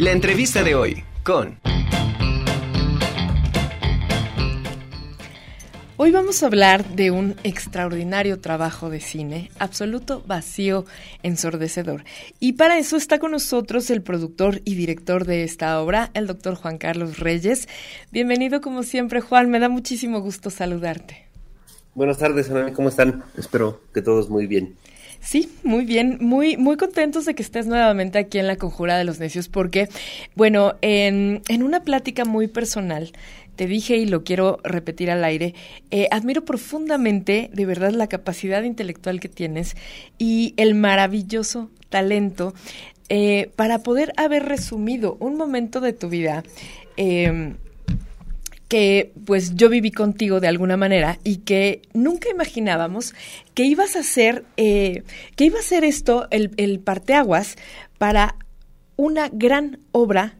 La entrevista de hoy con... Hoy vamos a hablar de un extraordinario trabajo de cine, absoluto vacío ensordecedor. Y para eso está con nosotros el productor y director de esta obra, el doctor Juan Carlos Reyes. Bienvenido como siempre, Juan, me da muchísimo gusto saludarte. Buenas tardes, ¿cómo están? Espero que todos muy bien. Sí, muy bien, muy, muy contentos de que estés nuevamente aquí en la Conjura de los Necios, porque, bueno, en, en una plática muy personal, te dije y lo quiero repetir al aire, eh, admiro profundamente de verdad la capacidad intelectual que tienes y el maravilloso talento eh, para poder haber resumido un momento de tu vida. Em, que pues yo viví contigo de alguna manera y que nunca imaginábamos que ibas a ser, eh, que iba a ser esto el, el parteaguas para una gran obra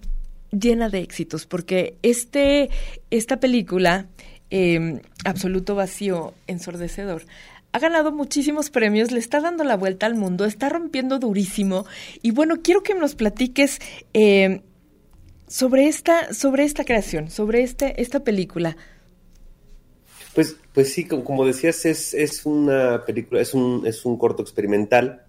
llena de éxitos, porque este, esta película, em, Absoluto Vacío, Ensordecedor, ha ganado muchísimos premios, le está dando la vuelta al mundo, está rompiendo durísimo. Y bueno, quiero que nos platiques em, sobre, esta, sobre esta creación, sobre este, esta película. Pues, pues sí, como, decías, es, es, una película, es un, es un corto experimental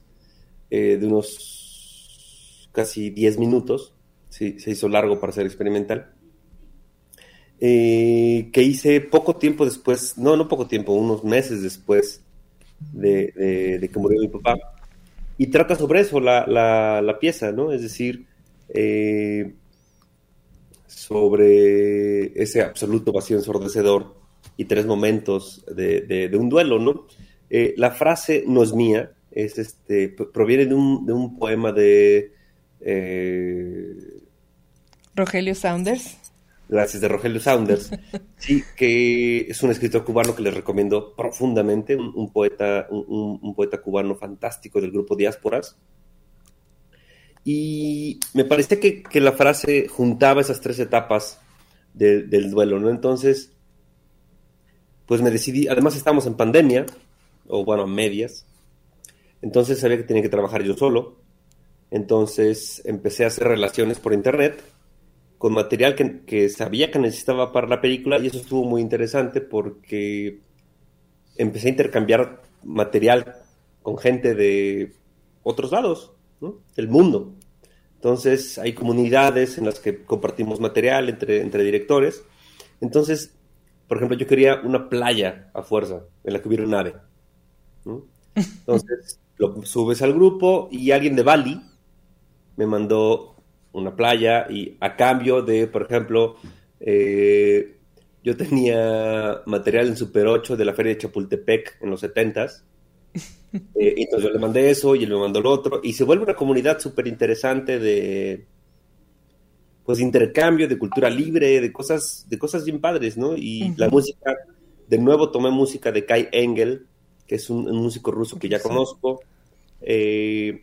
eh, de unos casi 10 minutos sí, se hizo largo para ser experimental. Eh, que hice poco tiempo después, no, no poco tiempo, unos meses después de, que murió mi papá. Y trata sobre eso la, pieza, ¿no? Es decir, eh, sobre ese absoluto vacío ensordecedor y tres momentos de, un duelo, ¿no? Eh, la frase no es mía, es este, proviene de un, de un poema de Rogelio Saunders. Gracias, de Rogelio Saunders. Sí, que es un escritor cubano que les recomiendo profundamente, un, poeta, un, poeta cubano fantástico del grupo Diásporas. Y me parece que, la frase juntaba esas tres etapas del duelo, ¿no? Entonces, pues me decidí, además estamos en pandemia, o bueno, medias, entonces sabía que tenía que trabajar yo solo, entonces empecé a hacer relaciones por internet con material que, sabía que necesitaba para la película y eso estuvo muy interesante porque empecé a intercambiar material con gente de otros lados del mundo. Entonces hay comunidades en las que compartimos material entre, entre directores. Entonces, por ejemplo, yo quería una playa a fuerza en la que hubiera un ave. Entonces lo subes al grupo y alguien de Bali me mandó una playa y a cambio de, por ejemplo, eh, yo tenía material en Super 8 de la feria de Chapultepec en los 70s. Eh, entonces yo le mandé eso y él me mandó lo otro. Y se vuelve una comunidad súper interesante de pues intercambio, de cultura libre, de cosas, de cosas bien padres, ¿no? Y la música, de nuevo tomé música de Kai Engel, que es un, músico ruso que ya conozco. Eh,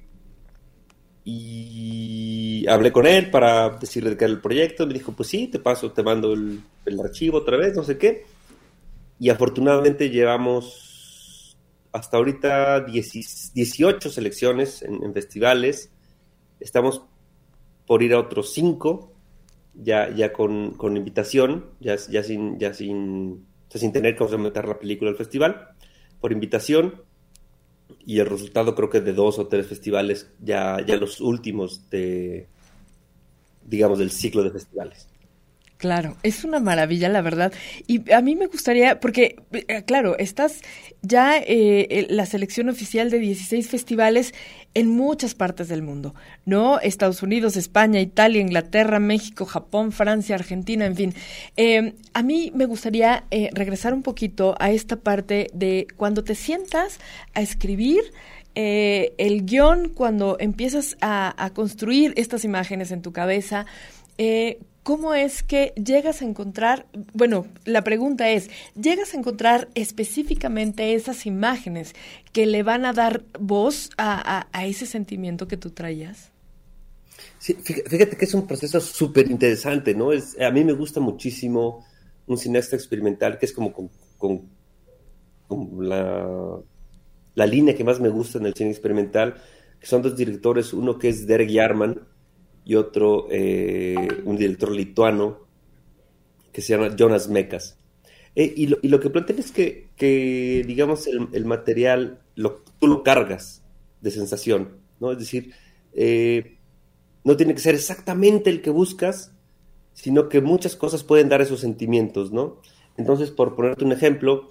y hablé con él para decirle que era el proyecto. Me dijo, pues sí, te paso, te mando el, archivo otra vez, no sé qué. Y afortunadamente llevamos hasta ahorita 18 selecciones en, festivales. Estamos por ir a otros 5, ya, ya con, invitación, ya, ya, sin, ya sin, sin tener que meter la película al festival, por invitación y el resultado creo que de dos o tres festivales, ya, ya los últimos de, digamos, del ciclo de festivales. Claro, es una maravilla, la verdad. Y a mí me gustaría, porque, eh, claro, estás ya eh, la selección oficial de 16 festivales en muchas partes del mundo, ¿no? Estados Unidos, España, Italia, Inglaterra, México, Japón, Francia, Argentina, en fin. Em, a mí me gustaría eh, regresar un poquito a esta parte de cuando te sientas a escribir. el guion, cuando empiezas a, a, construir estas imágenes en tu cabeza, eh, ¿cómo es que llegas a encontrar, bueno, la pregunta es, ¿llegas a encontrar específicamente esas imágenes que le van a dar voz a, ese sentimiento que tú traías? Sí, fíjate que es un proceso súper interesante, ¿no? Es, a mí me gusta muchísimo un cineasta experimental que es como con, la, la, línea que más me gusta en el cine experimental, que son dos directores, uno que es Derek Yarman, y otro, eh, un director lituano, que se llama Jonas Mekas. Eh, y, lo, que plantean es que, digamos, el, material lo, tú lo cargas de sensación, ¿no? Es decir, eh, no tiene que ser exactamente el que buscas, sino que muchas cosas pueden dar esos sentimientos, ¿no? Entonces, por ponerte un ejemplo,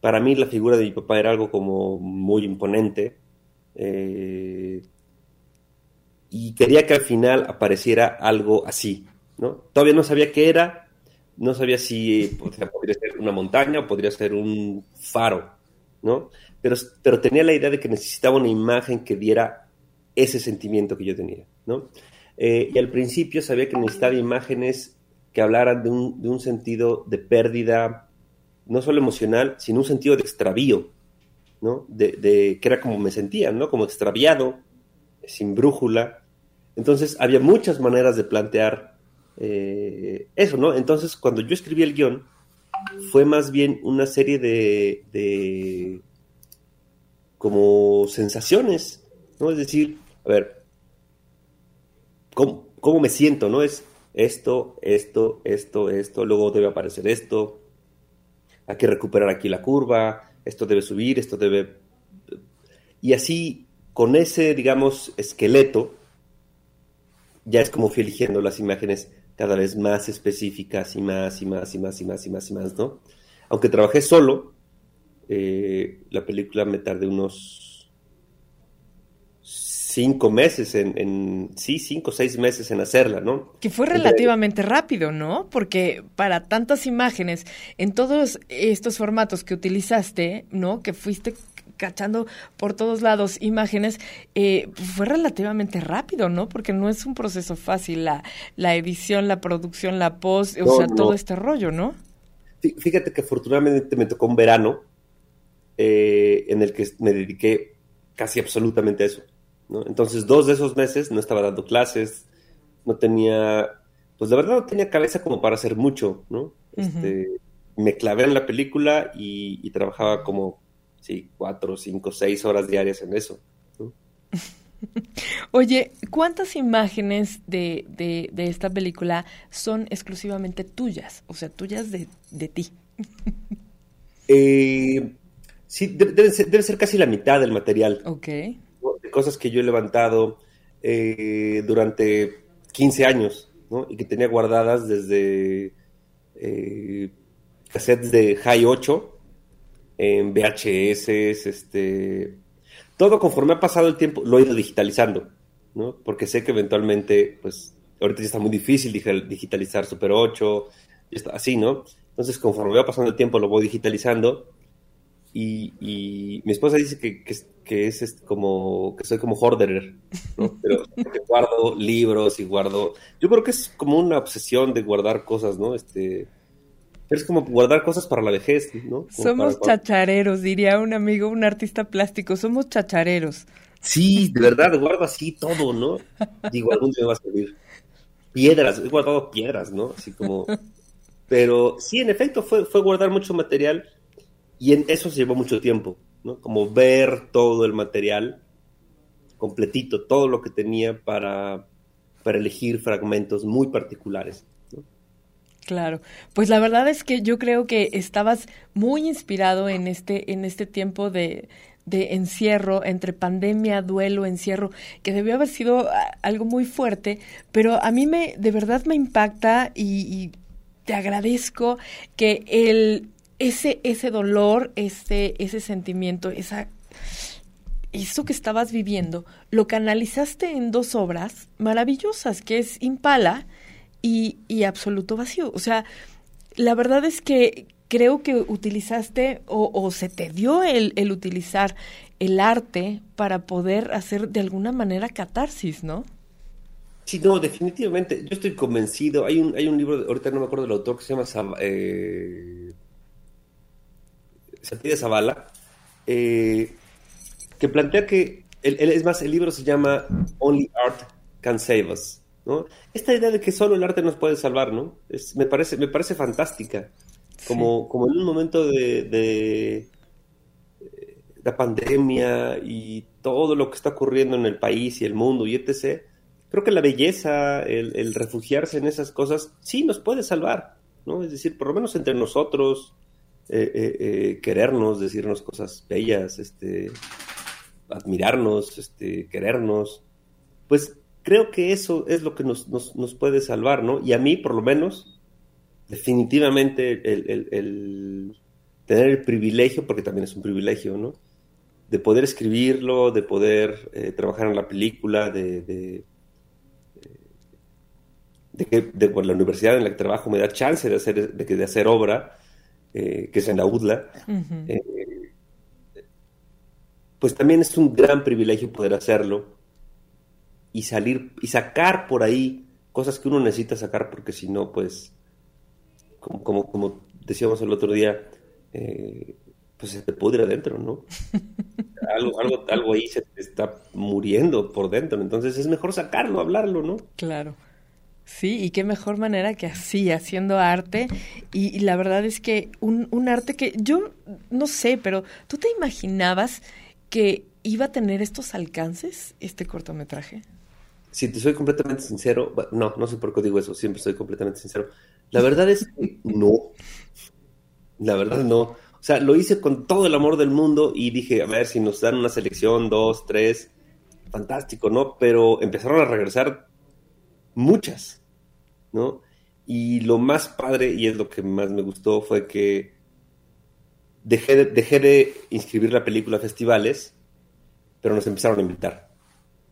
para mí la figura de mi papá era algo como muy imponente, y quería que al final apareciera algo así, ¿no? Todavía no sabía qué era, no sabía si podría ser una montaña o podría ser un faro, ¿no? Pero, pero tenía la idea de que necesitaba una imagen que diera ese sentimiento que yo tenía, ¿no? Eh, y al principio sabía que necesitaba imágenes que hablaran de un, de un sentido de pérdida, no solo emocional, sino un sentido de extravío, ¿no? De, de, que era como me sentía, ¿no? Como extraviado, sin brújula. Entonces había muchas maneras de plantear eh, eso, ¿no? Entonces cuando yo escribí el guion, fue más bien una serie de, de como sensaciones, ¿no? Es decir, a ver, ¿cómo, ¿cómo, me siento, no? Es esto, esto, esto, esto, luego debe aparecer esto, hay que recuperar aquí la curva, esto debe subir, esto debe... Y así con ese, digamos, esqueleto, ya es como fui eligiendo las imágenes cada vez más específicas y más y más y más y más y más y más, ¿no? Aunque trabajé solo, eh, la película me tardé unos cinco meses en, sí, cinco o seis meses en hacerla, ¿no? Que fue relativamente rápido, ¿no? Porque para tantas imágenes, en todos estos formatos que utilizaste, ¿no? Que fuiste cachando por todos lados imágenes, eh, fue relativamente rápido, ¿no? Porque no es un proceso fácil la, la edición, la producción, la post, o sea, todo este rollo, ¿no? Fíjate que afortunadamente me tocó un verano eh, en el que me dediqué casi absolutamente a eso, ¿no? Entonces, dos de esos meses no estaba dando clases, no tenía, pues de verdad no tenía cabeza como para hacer mucho, ¿no? Este, me clavé en la película y trabajaba como sí, cuatro, cinco, seis horas diarias en eso. Oye, ¿cuántas imágenes de, de, esta película son exclusivamente tuyas? O sea, tuyas de, de ti. Eh, sí, debe, ser, casi la mitad del material. Ok. De cosas que yo he levantado eh, durante 15 años, ¿no? Y que tenía guardadas desde eh, cassettes de High 8 en VHS, este, todo conforme ha pasado el tiempo lo he ido digitalizando, ¿no? Porque sé que eventualmente, pues, ahorita ya está muy difícil digitalizar Super 8, está así, ¿no? Entonces, conforme va pasando el tiempo, lo voy digitalizando. Y, mi esposa dice que, que, es, como que soy como hoarder, ¿no? Pero que guardo libros y guardo. Yo creo que es como una obsesión de guardar cosas, ¿no? Este, es como guardar cosas para la vejez, ¿no? somos chachareros, diría un amigo, un artista plástico, somos chachareros. Sí, de verdad, guardo así todo, ¿no? Digo, algún día me va a servir. Piedras, he guardado piedras, ¿no? Así como... Pero sí, en efecto, fue, fue guardar mucho material y en eso se llevó mucho tiempo, ¿no? Como ver todo el material completito, todo lo que tenía para, para elegir fragmentos muy particulares. Claro, pues la verdad es que yo creo que estabas muy inspirado en este, en este tiempo de, de encierro, entre pandemia, duelo, encierro, que debió haber sido ah, algo muy fuerte, pero a mí me, de verdad me impacta y, te agradezco que el, ese, ese dolor, ese, ese sentimiento, esa eso que estabas viviendo, lo canalizaste en dos obras maravillosas, que es Impala y, absoluto vacío. O sea, la verdad es que creo que utilizaste o, se te dio el, el, utilizar el arte para poder hacer de alguna manera catarsis, ¿no? Sí, no, definitivamente. Yo estoy convencido. Hay un, hay un libro, ahorita no me acuerdo del autor, que se llama eh, Zavala, eh, que plantea que, el, es más, el libro se llama Only Art Can Save Us. Esta idea de que solo el arte nos puede salvar, ¿no? Es, me, parece, me parece fantástica. Como, como en un momento de, de, la pandemia y todo lo que está ocurriendo en el país y el mundo y etc., creo que la belleza, el, refugiarse en esas cosas, sí nos puede salvar, ¿no? Es decir, por lo menos entre nosotros, eh, eh, eh, querernos, decirnos cosas bellas, este, admirarnos, este, querernos, pues creo que eso es lo que nos, nos, puede salvar, ¿no? Y a mí, por lo menos, definitivamente el, tener el privilegio, porque también es un privilegio, ¿no? De poder escribirlo, de poder trabajar en la película, de de que de, la universidad en la que trabajo me da chance de hacer, de, de hacer obra, eh, que es en la UDLA, eh, pues también es un gran privilegio poder hacerlo y salir y sacar por ahí cosas que uno necesita sacar porque si no, pues, como, como, como, decíamos el otro día, eh, pues se te pudre adentro, ¿no? algo, algo, algo ahí se te está muriendo por dentro, entonces es mejor sacarlo, hablarlo, ¿no? Claro. Sí, y qué mejor manera que así, haciendo arte. Y, la verdad es que un, un, arte que yo no sé, pero ¿tú te imaginabas que iba a tener estos alcances, este cortometraje? Si te soy completamente sincero, no, no sé por qué digo eso, siempre soy completamente sincero. La verdad es que no. La verdad no. O sea, lo hice con todo el amor del mundo y dije, a ver, si nos dan una selección, dos, tres, fantástico, ¿no? Pero empezaron a regresar muchas, ¿no? Y lo más padre, y es lo que más me gustó, fue que dejé de, dejé de inscribir la película a festivales, pero nos empezaron a invitar.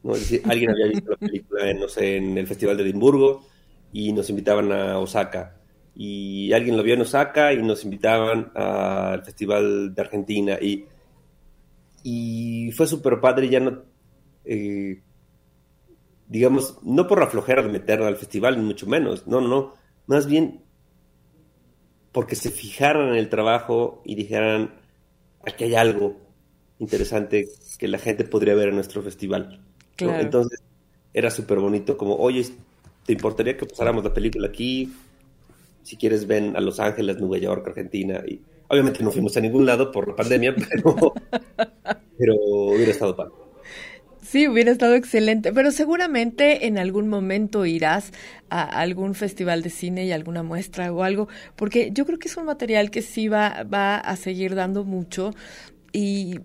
¿No? Es decir, alguien había visto la película, en, no sé, en el Festival de Edimburgo y nos invitaban a Osaka. Y alguien lo vio en Osaka y nos invitaban al Festival de Argentina. Y, y fue súper padre, ya no... Eh, digamos, no por la flojera de meterla al festival, ni mucho menos, no, no, más bien porque se fijaran en el trabajo y dijeran, aquí hay algo interesante que la gente podría ver en nuestro festival. Entonces, era súper bonito, como, oye, ¿te importaría que pasáramos la película aquí? Si quieres, ven a Los Ángeles, Nueva York, Argentina. Y obviamente no fuimos a ningún lado por la pandemia, pero, pero hubiera estado padre. Sí, hubiera estado excelente, pero seguramente en algún momento irás a algún festival de cine y alguna muestra o algo, porque yo creo que es un material que sí va, va a seguir dando mucho y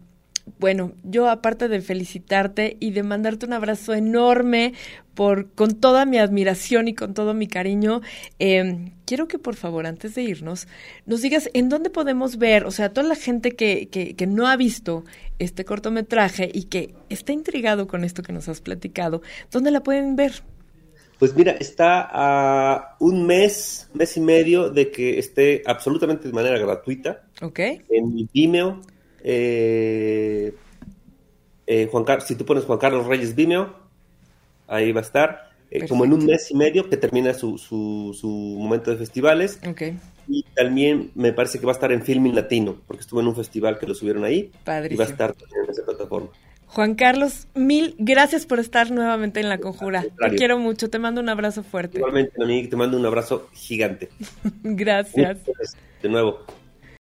bueno, yo aparte de felicitarte y de mandarte un abrazo enorme por con toda mi admiración y con todo mi cariño, em, quiero que por favor antes de irnos nos digas en dónde podemos ver, o sea, toda la gente que, que, que no ha visto este cortometraje y que está intrigado con esto que nos has platicado, ¿dónde la pueden ver? Pues mira, está a un mes, mes y medio de que esté absolutamente de manera gratuita. Ok. En Vimeo eh, eh, Juan si tú pones Juan Carlos Reyes Vimeo, ahí va a estar. Eh, como en un mes y medio que termina su, su, momento de festivales. Y también me parece que va a estar en Filming Latino, porque estuvo en un festival que lo subieron ahí. Y va a estar en esa plataforma. Juan Carlos, mil gracias por estar nuevamente en La Conjura. Te quiero mucho, te mando un abrazo fuerte. Igualmente, a mí te mando un abrazo gigante. gracias. De nuevo.